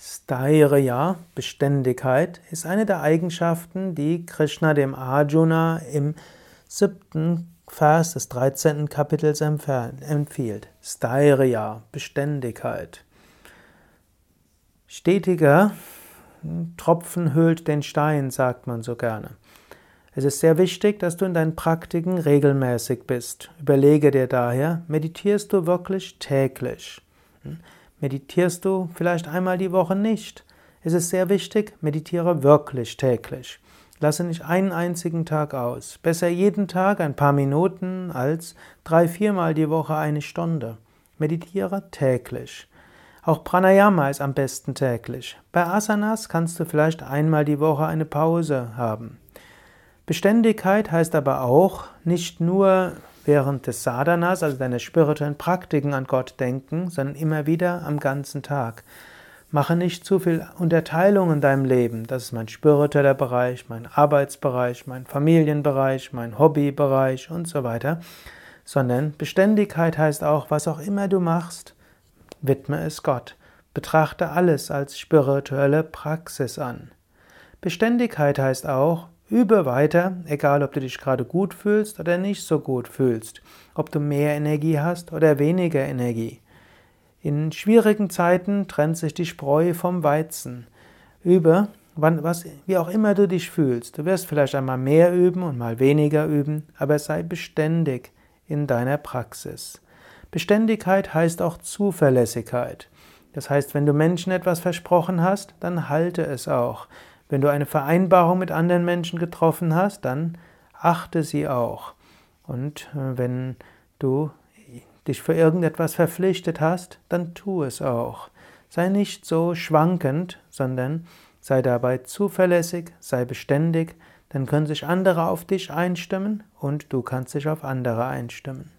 Stairya, Beständigkeit, ist eine der Eigenschaften, die Krishna dem Arjuna im siebten Vers des 13. Kapitels empfiehlt. Stairya, Beständigkeit. Stetiger Tropfen höhlt den Stein, sagt man so gerne. Es ist sehr wichtig, dass du in deinen Praktiken regelmäßig bist. Überlege dir daher, meditierst du wirklich täglich? Meditierst du vielleicht einmal die Woche nicht? Es ist sehr wichtig, meditiere wirklich täglich. Lasse nicht einen einzigen Tag aus. Besser jeden Tag ein paar Minuten als drei, viermal die Woche eine Stunde. Meditiere täglich. Auch Pranayama ist am besten täglich. Bei Asanas kannst du vielleicht einmal die Woche eine Pause haben. Beständigkeit heißt aber auch nicht nur während des Sadhanas, also deiner spirituellen Praktiken an Gott denken, sondern immer wieder am ganzen Tag. Mache nicht zu viel Unterteilung in deinem Leben. Das ist mein spiritueller Bereich, mein Arbeitsbereich, mein Familienbereich, mein Hobbybereich und so weiter. Sondern Beständigkeit heißt auch, was auch immer du machst, widme es Gott. Betrachte alles als spirituelle Praxis an. Beständigkeit heißt auch, Übe weiter, egal ob du dich gerade gut fühlst oder nicht so gut fühlst, ob du mehr Energie hast oder weniger Energie. In schwierigen Zeiten trennt sich die Spreu vom Weizen. Übe, wann, was, wie auch immer du dich fühlst. Du wirst vielleicht einmal mehr üben und mal weniger üben, aber sei beständig in deiner Praxis. Beständigkeit heißt auch Zuverlässigkeit. Das heißt, wenn du Menschen etwas versprochen hast, dann halte es auch. Wenn du eine Vereinbarung mit anderen Menschen getroffen hast, dann achte sie auch. Und äh, wenn du dich für irgendetwas verpflichtet hast, dann tu es auch. Sei nicht so schwankend, sondern sei dabei zuverlässig, sei beständig, dann können sich andere auf dich einstimmen und du kannst dich auf andere einstimmen.